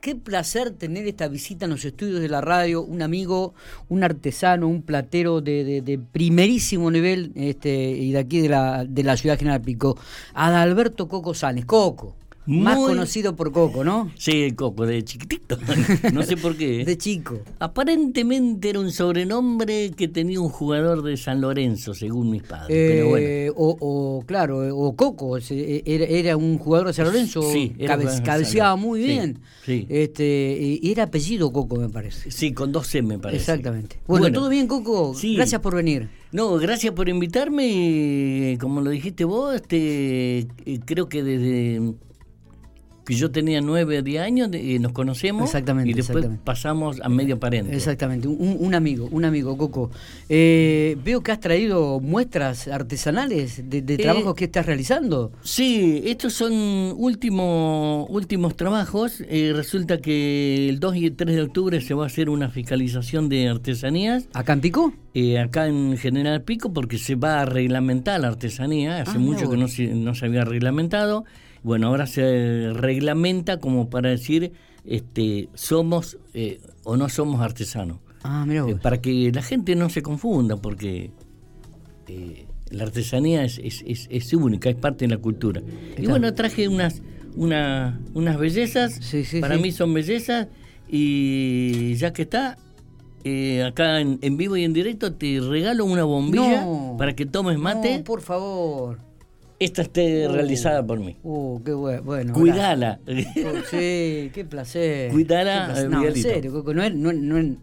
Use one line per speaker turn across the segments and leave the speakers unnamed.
Qué placer tener esta visita en los estudios de la radio, un amigo, un artesano, un platero de, primerísimo nivel este, y de aquí de la, de la ciudad General Pico, Adalberto Coco Sánchez. Coco. Más conocido por Coco, ¿no?
Sí, Coco, de chiquitito. no sé por qué.
De chico.
Aparentemente era un sobrenombre que tenía un jugador de San Lorenzo, según mis padres.
pero bueno. Eh, o, claro, o Coco, era, un jugador de San Lorenzo, sí, cabeceaba muy bien. Sí, Este, y era apellido Coco, me parece.
Sí, con dos C, me parece.
Exactamente. Bueno, ¿todo bien, Coco? Gracias por venir.
No, gracias por invitarme. Como lo dijiste vos, este, eh, creo que desde que yo tenía nueve o diez años y nos conocemos
exactamente,
y después pasamos a medio parente.
Exactamente, un, amigo, un amigo, Coco. Eh, veo que has traído muestras artesanales de, de eh, trabajos que estás realizando.
Sí, estos son últimos últimos trabajos. Eh, resulta que el 2 y el 3 de octubre se va a hacer una fiscalización de artesanías.
¿Acá en Pico?
acá en General Pico, porque se va a reglamentar la artesanía. Hace ah, mucho que no no se había reglamentado. Bueno, ahora se reglamenta como para decir este, somos eh, o no somos artesanos.
Ah, mira
eh, para que la gente no se confunda, porque eh, la artesanía es, es, única, es parte de la cultura. Y bueno, traje unas, una, unas bellezas, para mí son bellezas, y ya que está, acá en, vivo y en directo te regalo una bombilla para que tomes mate.
No, por favor
esta esté uh, realizada por mí.
Uh, qué bueno.
Cuidala.
Oh, sí, qué placer.
Cuidala.
No, en serio, no, no,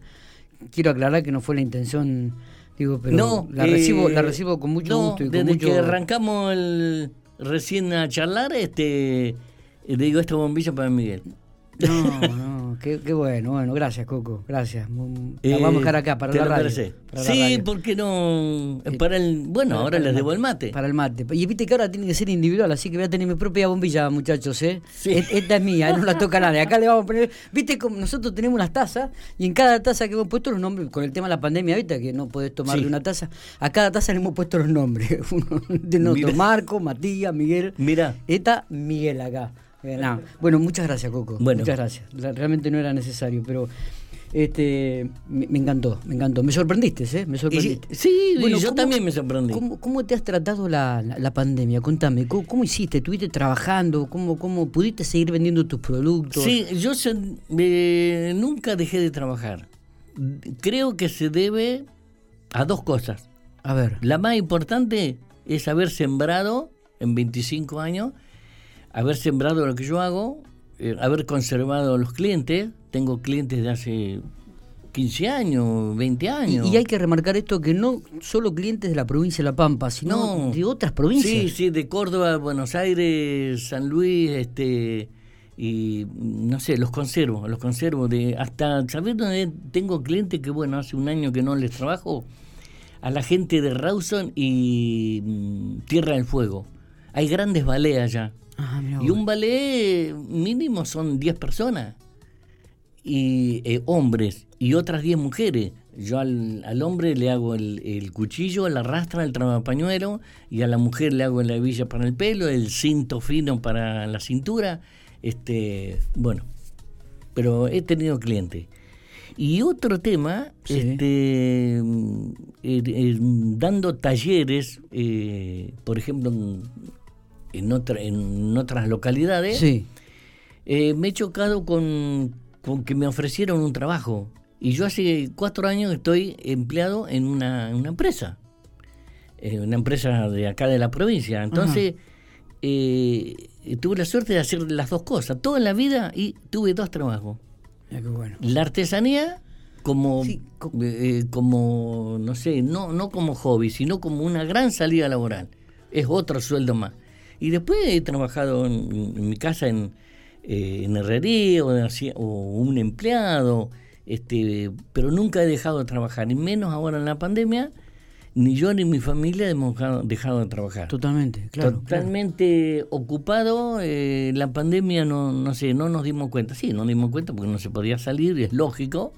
quiero aclarar que no fue la intención, digo, pero
no,
la, recibo, la eh, recibo con mucho gusto. Y
desde
con
mucho... que arrancamos el, recién a charlar, este, le digo esta bombilla para Miguel.
No, no, qué, bueno, bueno, gracias Coco, gracias. La vamos a dejar acá para la radio.
sí, porque no? Eh, para el, bueno, ahora les debo el mate.
Para el mate. Y viste que ahora tiene que ser individual, así que voy a tener mi propia bombilla, muchachos, ¿eh? Esta es mía, no la toca nadie. Acá le vamos a poner, viste como nosotros tenemos unas tazas y en cada taza que hemos puesto los nombres, con el tema de la pandemia, viste que no podés tomar de una taza, a cada taza le hemos puesto los nombres. Uno de nosotros, Marco, Matías, Miguel.
Mira.
Esta, Miguel acá. Eh, bueno, muchas gracias, Coco. Muchas gracias. Realmente no era necesario, pero este me, encantó, me encantó. Me sorprendiste, ¿eh? Me sorprendiste.
sí, bueno, yo también me sorprendí.
¿cómo, te has tratado la, pandemia? Contame, ¿cómo, hiciste? ¿Estuviste trabajando? ¿Cómo, ¿Cómo pudiste seguir vendiendo tus productos?
Sí, yo eh, nunca dejé de trabajar. Creo que se debe a dos cosas.
A ver.
La más importante es haber sembrado en 25 años haber sembrado lo que yo hago, eh, haber conservado los clientes. Tengo clientes de hace 15 años, 20 años.
Y, hay que remarcar esto, que no solo clientes de la provincia de La Pampa, sino de otras provincias.
Sí, sí, de Córdoba, Buenos Aires, San Luis, este y no sé, los conservo, los conservo de hasta ¿sabes dónde tengo clientes que bueno, hace un año que no les trabajo? A la gente de Rawson y mm, Tierra del Fuego. Hay grandes baleas allá Ah, y un ballet mínimo son 10 personas, y eh, hombres, y otras 10 mujeres. Yo al, hombre le hago el, cuchillo, la rastra, el pañuelo, y a la mujer le hago la hebilla para el pelo, el cinto fino para la cintura. Este, bueno, pero he tenido clientes. Y otro tema, este, eh, eh, dando talleres, por ejemplo, en, otra, en otras localidades,
sí.
Eh, me he chocado con, con, que me ofrecieron un trabajo. Y yo hace cuatro años estoy empleado en una, empresa, eh, una empresa de acá de la provincia. Entonces, eh, tuve la suerte de hacer las dos cosas, toda la vida, y tuve dos trabajos. La artesanía como, como, no sé, no, no como hobby, sino como una gran salida laboral. Es otro sueldo más. Y después he trabajado en, mi casa en, eh, en herrería o, un empleado, este, pero nunca he dejado de trabajar, y menos ahora en la pandemia, ni yo ni mi familia hemos dejado, de trabajar.
Totalmente, claro.
Totalmente ocupado, eh, la pandemia no, no sé, no nos dimos cuenta, sí, no nos dimos cuenta porque no se podía salir, es lógico.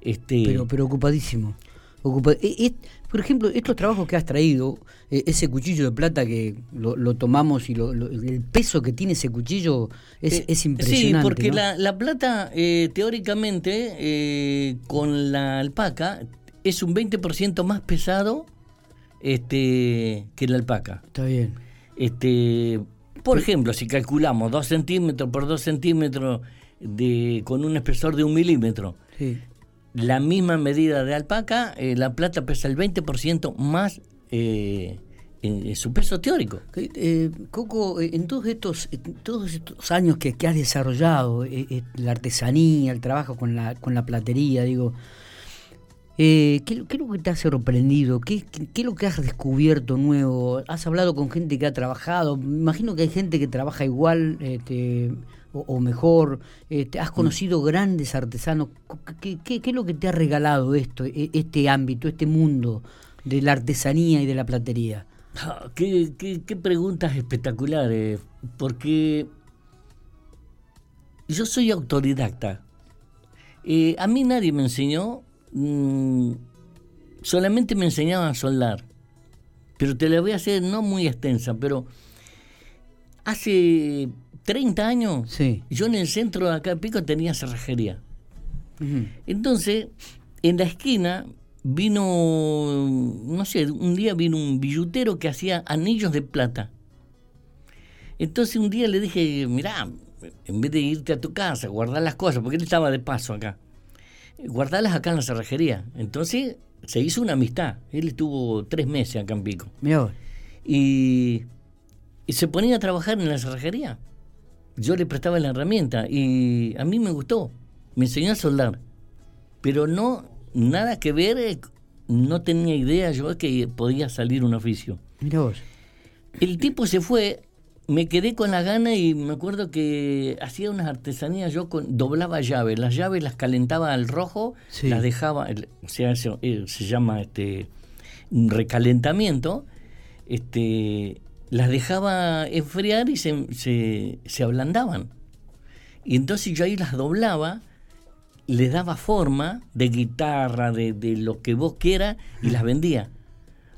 Este,
pero, pero ocupadísimo. Ocupa. E, e, por ejemplo, estos trabajos que has traído, e, ese cuchillo de plata que lo, tomamos y el peso que tiene ese cuchillo es, es impresionante.
Sí, porque la, la, plata, teóricamente, con la alpaca, es un 20% más pesado este, que la alpaca.
Está bien.
Este, por ejemplo, si calculamos 2 centímetros por 2 centímetros de, con un espesor de un milímetro, la misma medida de alpaca, eh, la plata pesa el 20% más eh, en, su peso teórico.
Eh, Coco, en todos estos, todos estos años que, has desarrollado, la artesanía, el trabajo con la, con la platería, digo, eh, ¿qué, es lo que te ha sorprendido? ¿Qué, ¿Qué, es lo que has descubierto nuevo? ¿Has hablado con gente que ha trabajado? Me imagino que hay gente que trabaja igual este, o, mejor. Este, ¿Has conocido grandes artesanos? ¿Qué, ¿Qué, es lo que te ha regalado esto, e, este ámbito, este mundo de la artesanía y de la platería?
Ah, qué, preguntas espectaculares, porque yo soy autodidacta. Eh, a mí nadie me enseñó Mm, solamente me enseñaban a soldar. Pero te la voy a hacer no muy extensa, pero hace 30 años yo en el centro de acá de Pico tenía cerrajería. Entonces, en la esquina vino, no sé, un día vino un billutero que hacía anillos de plata. Entonces un día le dije, mirá, en vez de irte a tu casa, guardar las cosas, porque él estaba de paso acá guardarlas acá en la cerrajería. Entonces se hizo una amistad. Él estuvo tres meses acá en Pico. Y, y se ponía a trabajar en la cerrajería. Yo le prestaba la herramienta y a mí me gustó. Me enseñó a soldar. Pero no, nada que ver, eh, no tenía idea yo que podía salir un oficio. El tipo se fue me quedé con la gana y me acuerdo que hacía unas artesanías, yo con, doblaba llaves, las llaves las calentaba al rojo, las dejaba, o sea, eh, se, llama este recalentamiento, este, las dejaba enfriar y se, se, se ablandaban. Y entonces yo ahí las doblaba, le daba forma de guitarra, de, de lo que vos quieras, y las vendía.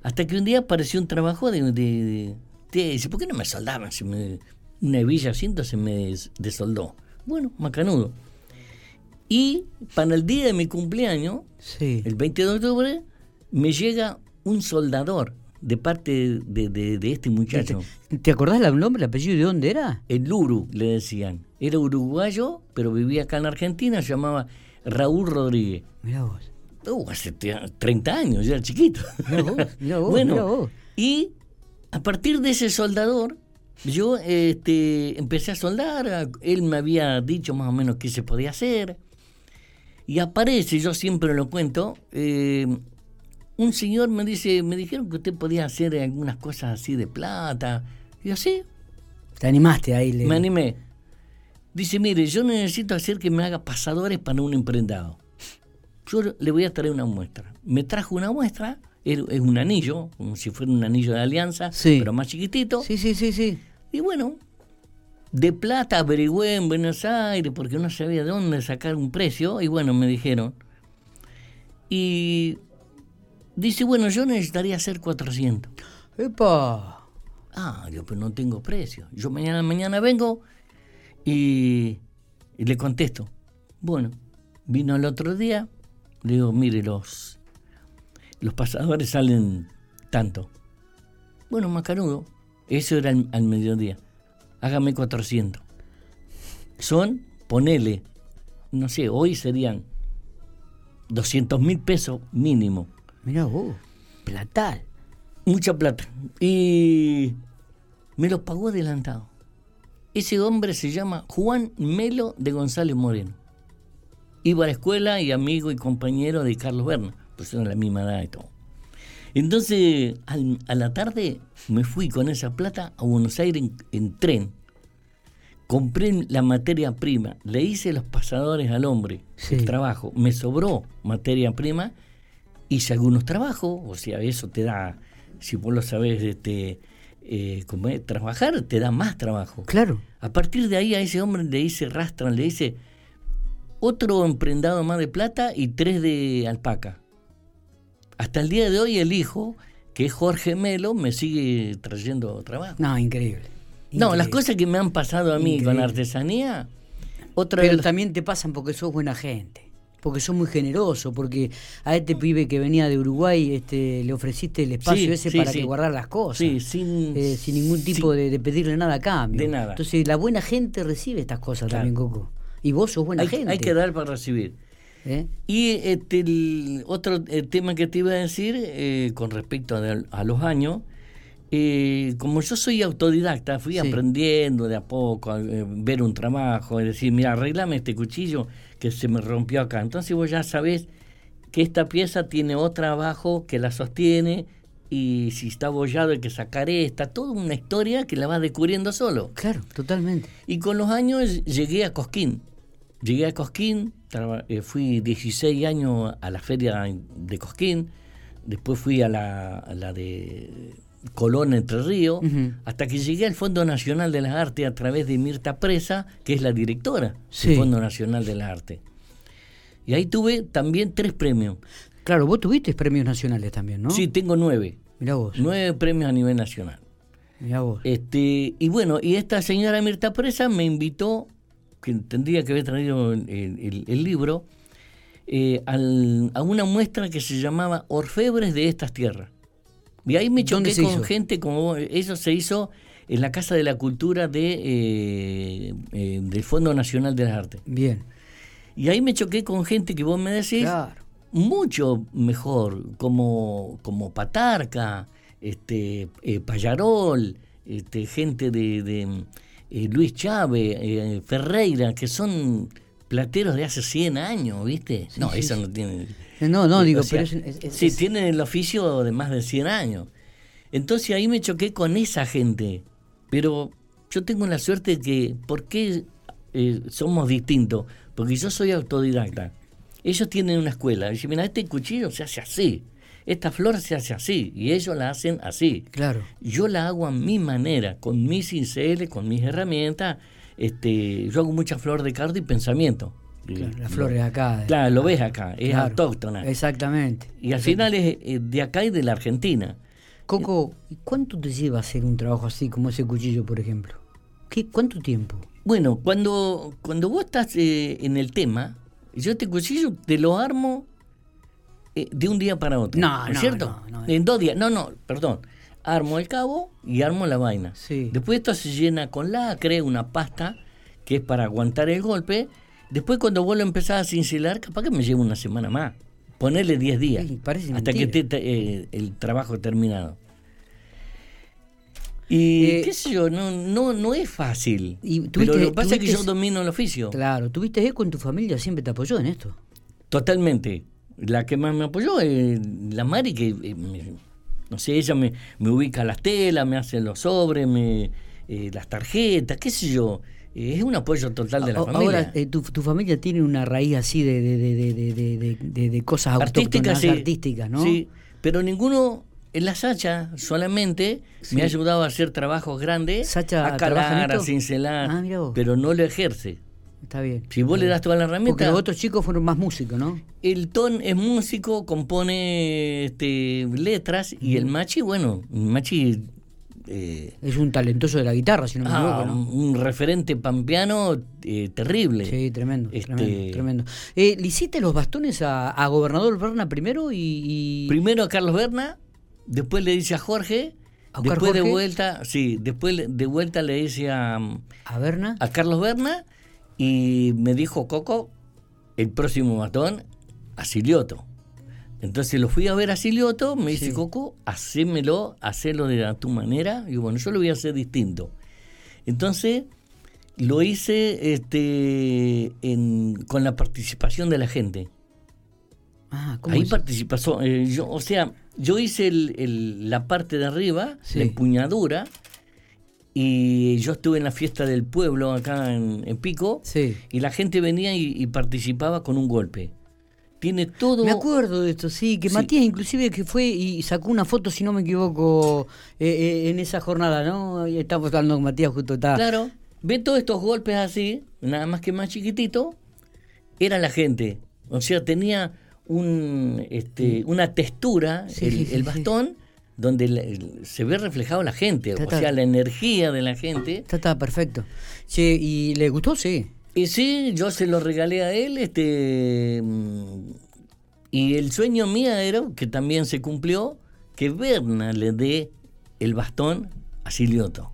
Hasta que un día apareció un trabajo de, de dice, ¿por qué no me soldaban? Si me, una hebilla asiento se me desoldó. Bueno, macanudo. Y para el día de mi cumpleaños, el 20 de octubre, me llega un soldador de parte de, este muchacho.
¿Te, acordás el nombre, el apellido de dónde era?
El Luru, le decían. Era uruguayo, pero vivía acá en Argentina, se llamaba Raúl Rodríguez.
Mirá vos.
Uh, hace 30 años, ya era chiquito.
Mirá vos, mirá vos, bueno,
y a partir de ese soldador, yo este, empecé a soldar, él me había dicho más o menos qué se podía hacer, y aparece, yo siempre lo cuento, eh, un señor me dice, me dijeron que usted podía hacer algunas cosas así de plata, y yo sí.
¿Te animaste ahí?
Me animé. Dice, mire, yo necesito hacer que me haga pasadores para un emprendado. Yo le voy a traer una muestra. Me trajo una muestra es un anillo, como si fuera un anillo de alianza, pero más chiquitito.
Sí, sí, sí, sí.
Y bueno, de plata averigüé en Buenos Aires porque no sabía de dónde sacar un precio y bueno, me dijeron. Y dice, bueno, yo necesitaría hacer 400.
¡Epa!
Ah, yo pues no tengo precio. Yo mañana mañana vengo y, y le contesto. Bueno, vino el otro día, le digo, mire, los los pasadores salen tanto. Bueno, Macanudo, eso era al, mediodía. Hágame 400. Son, ponele, no sé, hoy serían 200 mil pesos mínimo.
Mira vos, platal.
Mucha plata. Y me lo pagó adelantado. Ese hombre se llama Juan Melo de González Moreno. Iba a la escuela y amigo y compañero de Carlos Berna pues la misma edad y todo. Entonces, a la tarde me fui con esa plata a Buenos Aires en, tren. Compré la materia prima, le hice los pasadores al hombre, el trabajo, me sobró materia prima, hice algunos trabajos, o sea, eso te da, si vos lo sabés, este, eh, trabajar te da más trabajo.
Claro.
A partir de ahí a ese hombre le hice rastran, le hice otro emprendado más de plata y tres de alpaca hasta el día de hoy el hijo, que es Jorge Melo, me sigue trayendo trabajo.
No, increíble.
No, las cosas que me han pasado a mí con la artesanía,
otra Pero también te pasan porque sos buena gente porque sos muy generoso, porque a este pibe que venía de Uruguay este, le ofreciste el espacio ese para que guardara las cosas,
sin,
eh, sin ningún tipo de, pedirle nada a cambio.
De nada.
Entonces la buena gente recibe estas cosas también, Coco. Y vos sos buena gente.
Hay que dar para recibir. ¿Eh? Y este, el otro eh, tema que te iba a decir con respecto a, los años, como yo soy autodidacta, fui aprendiendo de a poco a ver un trabajo, es decir, mira, arreglame este cuchillo que se me rompió acá. Entonces vos ya sabés que esta pieza tiene otra abajo que la sostiene y si está abollado hay que sacar esta, toda una historia que la vas descubriendo solo.
Claro, totalmente.
Y con los años llegué a Cosquín. Llegué a Cosquín, eh, fui 16 años a la feria de Cosquín, después fui a la, a la de Colón Entre Ríos, hasta que llegué al Fondo Nacional de las Artes a través de Mirta Presa, que es la directora del Fondo Nacional de las Artes. Y ahí tuve también tres premios.
Claro, vos tuviste premios nacionales también, ¿no?
Sí, tengo nueve.
Mira vos.
Nueve premios a nivel nacional.
Mira vos.
Este, y bueno, y esta señora Mirta Presa me invitó, que tendría que haber traído el, libro, eh, a una muestra que se llamaba Orfebres de estas tierras. Y ahí me choqué con gente como eso se hizo en la Casa de la Cultura de, eh, eh, del Fondo Nacional de las Artes.
Bien.
Y ahí me choqué con gente que vos me decís mucho mejor, como, como Patarca, este, eh, Payarol, este, gente de, de Luis Chávez, Ferreira, que son plateros de hace 100 años, ¿viste? no, eso no tiene...
No, no, digo, pero
Sí, tienen el oficio de más de 100 años. Entonces ahí me choqué con esa gente. Pero yo tengo la suerte de que, ¿por qué eh, somos distintos? Porque yo soy autodidacta. Ellos tienen una escuela. Dicen, mira, este cuchillo se hace así. Esta flor se hace así. Y ellos la hacen así.
Claro.
Yo la hago a mi manera, con mis cinceles, con mis herramientas. Este, yo hago mucha flor de cardo y pensamiento.
Claro, las flores acá.
Claro, lo ves acá, es autóctona.
Exactamente.
Y al final es eh, de acá y de la Argentina.
Coco, ¿cuánto te lleva hacer un trabajo así como ese cuchillo, por ejemplo? ¿Qué, ¿Cuánto tiempo?
Bueno, cuando, cuando vos estás eh, en el tema, yo este cuchillo te lo armo eh, de un día para otro.
No,
¿no es cierto? en dos días. No, no, perdón. Armo el cabo y armo la vaina.
Sí.
Después esto se llena con lacre, una pasta que es para aguantar el golpe Después cuando vos lo empezás a cincelar, capaz que me lleva una semana más. Ponerle 10 días. hasta que esté eh, el trabajo terminado. Y eh, qué sé yo, no, no, no es fácil. pero lo que pasa es que yo domino el oficio.
Claro, ¿tuviste eco en tu familia? ¿Siempre te apoyó en esto?
Totalmente. La que más me apoyó es la Mari, que, eh, no sé, ella me, me, ubica las telas, me hace los sobres, me, las tarjetas, qué sé yo es un apoyo total de la familia.
Ahora, eh, tu, familia tiene una raíz así de, de, de, cosas
artísticas,
artísticas, ¿no?
Sí, pero ninguno en la Sacha solamente me ha ayudado a hacer trabajos grandes,
Sacha
a calar, a cincelar,
ah,
pero no lo ejerce.
Está bien.
Si vos le das toda la herramienta.
Porque los otros chicos fueron más músicos, ¿no?
El Ton es músico, compone este, letras, y el Machi, bueno, el Machi
eh, es un talentoso de la guitarra, si no me ah,
equivoco. Un referente pampeano eh, terrible.
Sí, tremendo. Este, tremendo, eh, ¿Le hiciste los bastones a, Gobernador Berna primero? y,
Primero a Carlos Berna, después le dice a Jorge. después de vuelta, sí, después de vuelta le dice a,
a Berna.
A Carlos Berna y me dijo Coco, el próximo bastón a Silioto. Entonces lo fui a ver a Silioto, me dice, Coco, hacémelo, hacelo de tu manera. Y bueno, yo lo voy a hacer distinto. Entonces lo hice este, con la participación de la gente.
Ah, ¿cómo
Ahí participó, eh, yo, o sea, yo hice el, la parte de arriba, la empuñadura, y yo estuve en la fiesta del pueblo acá en, Pico, y la gente venía y participaba con un golpe tiene todo.
Me acuerdo de esto, sí, que Matías inclusive que fue y sacó una foto, si no me equivoco, eh, eh, en esa jornada, ¿no? Estamos hablando con Matías justo está.
Claro, ve todos estos golpes así, nada más que más chiquitito, era la gente. O sea, tenía un, este, una textura,
Sí,
el,
sí, sí,
el
sí.
bastón, donde la- se ve reflejado la gente, o sea, la energía de la gente.
Está, está perfecto. ¿y le gustó? Sí.
Y sí, yo se lo regalé a él, este mm, y el sueño mío era, que también se cumplió, que Berna le dé el bastón a Silioto.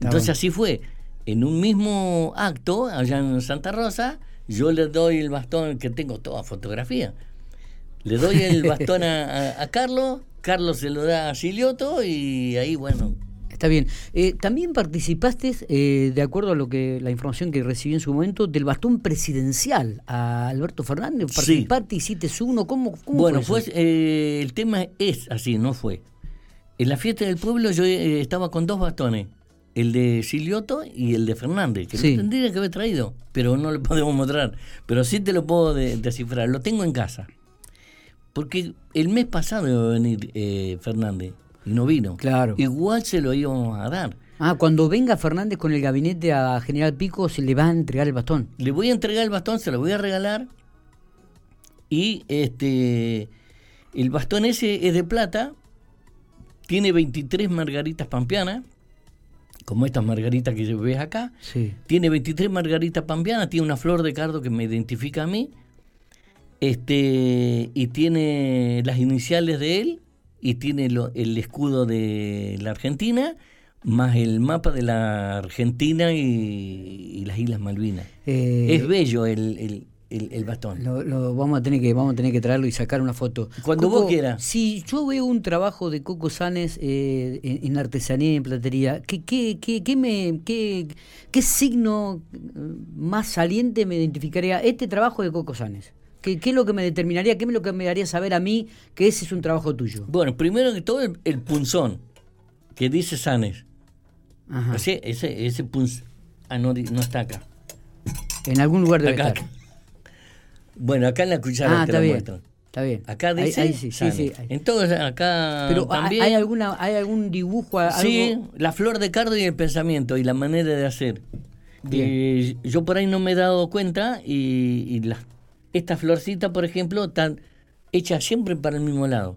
Entonces
bueno.
así fue. En un mismo acto, allá en Santa Rosa, yo le doy el bastón, que tengo toda fotografía. Le doy el bastón a, a- a Carlos, Carlos se lo da a Silioto y ahí, bueno,
Está bien. Eh, También participaste, eh, de acuerdo a lo que la información que recibí en su momento, del bastón presidencial a Alberto Fernández.
Sí.
Participaste, hiciste uno. ¿Cómo, cómo
Bueno,
fue
pues eh, el tema es así, no fue. En la fiesta del pueblo yo eh, estaba con dos bastones, el de Silioto y el de Fernández, que
Sí.
lo tendría que haber traído, pero no lo podemos mostrar. Pero sí te lo puedo de- descifrar, lo tengo en casa. Porque el mes pasado iba a venir eh, Fernández y no vino.
Claro.
Igual se lo íbamos a dar.
Ah, cuando venga Fernández con el gabinete a General Pico, se le va a entregar el bastón.
Le voy a entregar el bastón, se lo voy a regalar. Y este el bastón ese es de plata. Tiene 23 margaritas pampeanas. Como estas margaritas que ves acá.
Sí.
Tiene 23 margaritas pampeanas. Tiene una flor de cardo que me identifica a mí. Este, y tiene las iniciales de él. Y tiene lo- el escudo de la Argentina. Más el mapa de la Argentina y, y las Islas Malvinas.
Eh,
Es bello el, el, el- el bastón.
Lo, lo vamos a tener que vamos a tener que traerlo y sacar una foto.
Cuando vos quieras.
Si yo veo un trabajo de Coco Sanes eh, en, en artesanía y en platería, ¿qué, qué, qué, qué me, qué, qué signo más saliente me identificaría este trabajo de Coco Sanes? ¿Qué, ¿Qué es lo que me determinaría, qué es lo que me haría saber a mí que ese es un trabajo tuyo?
Bueno, primero que todo el, el punzón, que dice Sanes.
Ajá.
Ese, ese, ese punz... Ah, no, no está acá.
En algún lugar debe
Acá,
estar.
acá. Bueno, acá en la cuchara
Ah,
te
está
la
bien.
muestro.
Está bien.
Acá dice
ahí sí, sí, sí.
Entonces acá
Pero ¿hay-
también...
¿hay, alguna, ¿hay algún dibujo?
Sí, la flor de cardo y el pensamiento y la manera de hacer.
Bien.
Yo por ahí no me he dado cuenta y, y las- esta florcita, por ejemplo, están hechas siempre para el mismo lado.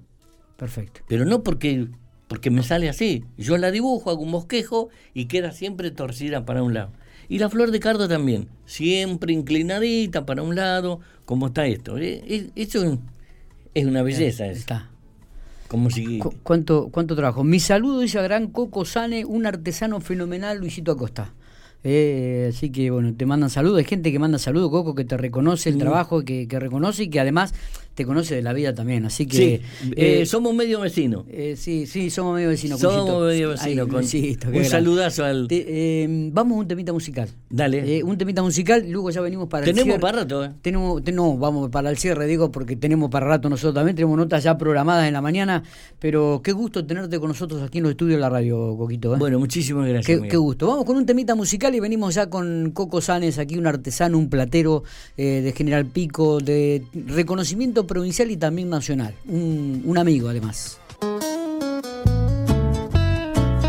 Perfecto.
Pero no porque, porque me sale así. Yo la dibujo, hago un bosquejo y queda siempre torcida para un lado. Y la flor de cardo también, siempre inclinadita para un lado, como está esto. Eh, eh, Eso es una belleza. es
Está.
Como si...
Cu- ¿Cuánto, ¿Cuánto trabajo? Mi saludo dice a gran Coco Sane, un artesano fenomenal, Luisito Acosta. Eh, así que bueno, te mandan saludos. Hay gente que manda saludos, Coco, que te reconoce el trabajo, que, que reconoce y que además te conoce de la vida también. Así que.
Sí, eh,
eh,
somos medio vecinos.
eh, sí, sí, somos medio vecinos.
Somos
Cuchito.
medio
Ay,
vecinos. con- un saludazo al...
Te- vamos a un temita musical.
Dale.
Un temita musical, luego ya venimos para el
Tenemos
cierre.
para rato, ¿eh?
Tenemos, te- no, vamos para el cierre, digo, porque tenemos para rato nosotros también, tenemos notas ya programadas en la mañana, pero qué gusto tenerte con nosotros aquí en los estudios de la radio, Coquito. ¿eh?
Bueno, muchísimas gracias.
Qué, qué gusto. Vamos con un temita musical y venimos ya con Coco Sanes, aquí un artesano, un platero de General Pico, de reconocimiento provincial y también nacional. Un, un amigo, además.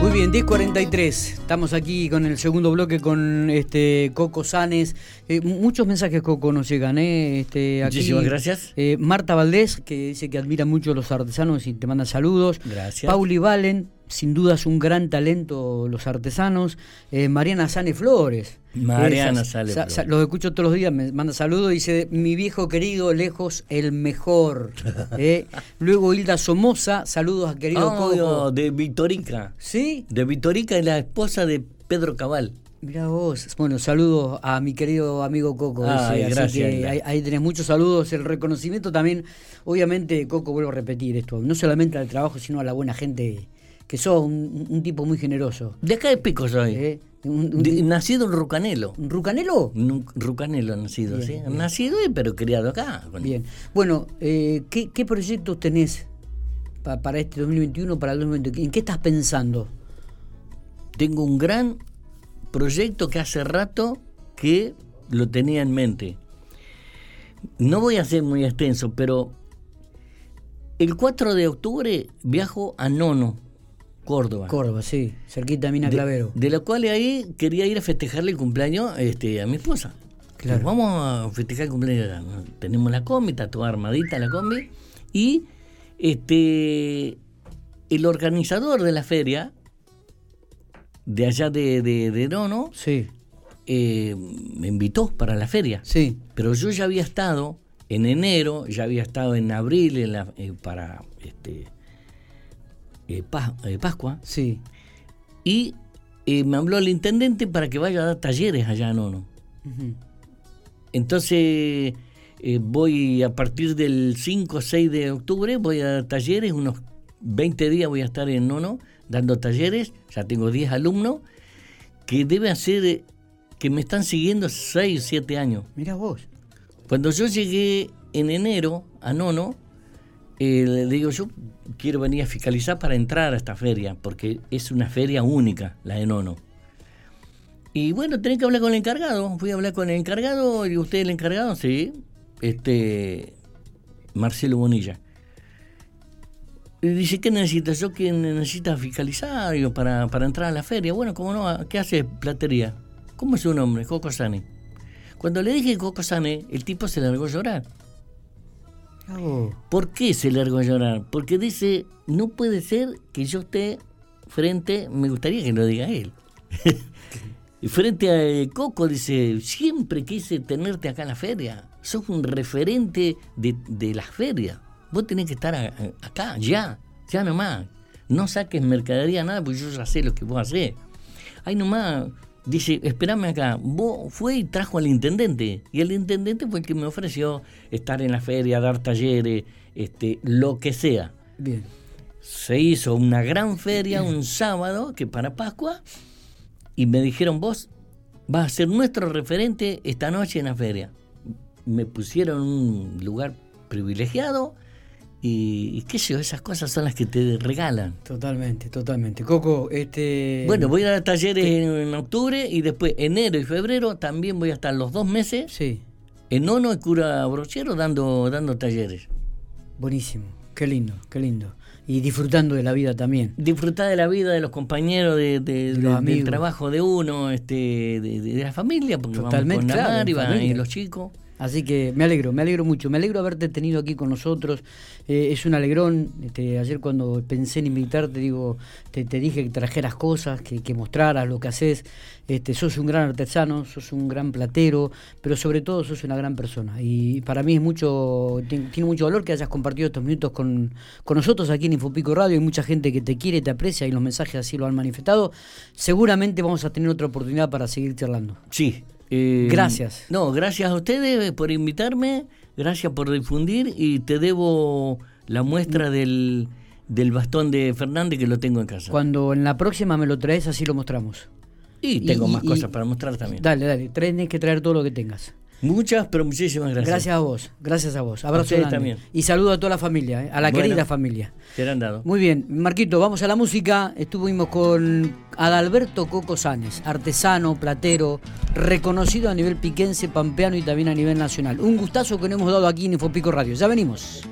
Muy bien, 10.43. Estamos aquí con el segundo bloque con este Coco Sanes. Eh, muchos mensajes, Coco, nos llegan. ¿eh? Este, aquí,
Muchísimas gracias.
eh, Marta Valdés, que dice que admira mucho a los artesanos y te manda saludos.
Gracias.
Pauli Valen, sin duda es un gran talento los artesanos. Eh, Mariana Sane Flores.
Mariana
Esas-
Sane
sa-
Flores.
Los escucho todos los días, me manda saludos. Dice, mi viejo querido, lejos el mejor. Eh, Luego Hilda Somoza, saludos a querido
Ah,
Coco.
de Vitorica.
¿Sí?
De Vitorica es la esposa de Pedro Cabal.
Mira vos. Bueno, saludos a mi querido amigo Coco.
Ay,
así
gracias,
que ahí, ahí tenés muchos saludos. El reconocimiento también, obviamente, Coco, vuelvo a repetir esto, no solamente al trabajo, sino a la buena gente, que sos un, un tipo muy generoso.
De acá de Pico soy.
¿eh? Un, un-
De- nacido en Rucanelo.
¿Rucanelo?
Rucanelo nacido,
Bien,
¿sí?
bien.
Nacido y pero criado acá. Con-
Bien. Bueno, eh, ¿qué, qué proyectos tenés pa- para este 2021, para el 2020? ¿En qué estás pensando?
Tengo un gran proyecto que hace rato que lo tenía en mente. No voy a ser muy extenso, pero el 4 de octubre viajo a Nono, Córdoba.
Córdoba, sí, cerquita de Mina
de,
Clavero.
de la cual ahí quería ir a festejarle el cumpleaños este, a mi esposa. Claro. Vamos a festejar el cumpleaños. Tenemos la combi, está toda armadita la combi. Y este el organizador de la feria, de allá de, de, Nono,
sí.
Eh, me invitó para la feria.
Sí.
Pero yo ya había estado en enero, ya había estado en abril en la, eh, para este, eh, Pascua.
Sí.
Y me habló el intendente para que vaya a dar talleres allá en Nono. Entonces voy a partir del 5 o 6 de octubre, voy a dar talleres, unos 20 días voy a estar en Nono dando talleres, ya tengo 10 alumnos, que debe hacer, que me están siguiendo 6 o 7 años.
Mira vos.
Cuando yo llegué en enero a Nono, le digo, yo quiero venir a fiscalizar para entrar a esta feria, porque es una feria única, la de Nono. Y bueno, tenés que hablar con el encargado. Fui a hablar con el encargado, y usted el encargado, sí, este, Marcelo Bonilla. Y dice, ¿qué necesitas? Yo que necesita fiscalizar para, para entrar a la feria. Bueno, ¿cómo no? ¿Qué hace platería? ¿Cómo es su nombre? Coco Sane. Cuando le dije Coco Sane, el tipo se largó a llorar. ¿Por qué se largó a llorar? Porque dice, no puede ser que yo esté frente, me gustaría que lo diga él. frente a eh, Coco, dice, siempre quise tenerte acá en la feria. Sos un referente de, de las ferias. Vos tenés que estar acá, ya, ya nomás. No saques mercadería, nada, porque yo ya sé lo que vos hacés. Ahí nomás, dice, espérame acá. Vos fue y trajo al intendente. Y el intendente fue el que me ofreció estar en la feria, dar talleres, este, lo que sea.
Bien.
Se hizo una gran feria un sábado, que para Pascua, y me dijeron, vos vas a ser nuestro referente esta noche en la feria. Me pusieron un lugar privilegiado y, qué sé yo, esas cosas son las que te regalan.
Totalmente, totalmente. Coco, este...
Bueno, voy a dar talleres en, octubre y después enero y febrero también voy a estar los dos meses
sí.
en Ono y Cura Brochero dando, dando talleres.
Buenísimo, qué lindo, qué lindo. Y disfrutando de la vida también.
Disfrutar de la vida, de los compañeros, de, del trabajo de uno, este, de, la familia, porque
Totalmente,
vamos con y los chicos.
Así que me alegro, me alegro mucho. Me alegro haberte tenido aquí con nosotros. Eh, es un alegrón. Este, ayer cuando pensé en invitarte, digo, te, dije que trajeras cosas, que, que, mostraras lo que haces. Este, sos un gran artesano, sos un gran platero, pero sobre todo sos una gran persona. Y para mí es mucho, tiene mucho valor que hayas compartido estos minutos con, con nosotros aquí en Infopico Radio. Hay mucha gente que te quiere, te aprecia y los mensajes así lo han manifestado. Seguramente vamos a tener otra oportunidad para seguir charlando.
Sí,
eh, gracias.
No, gracias a ustedes por invitarme, gracias por difundir y te debo la muestra del, del bastón de Fernández que lo tengo en casa.
Cuando en la próxima me lo traes, así lo mostramos.
Y tengo más cosas para mostrar también.
Dale, dale, tienes que traer todo lo que tengas.
Muchas, pero muchísimas gracias.
Gracias a vos, gracias a vos. Abrazo a también. Y saludo a toda la familia, eh, a la querida familia.
han dado.
Muy bien, Marquito, vamos a la música. Estuvimos con Adalberto Coco Sanes, artesano, platero, reconocido a nivel piquense, pampeano y también a nivel nacional. Un gustazo que nos hemos dado aquí en Infopico Radio. Ya venimos.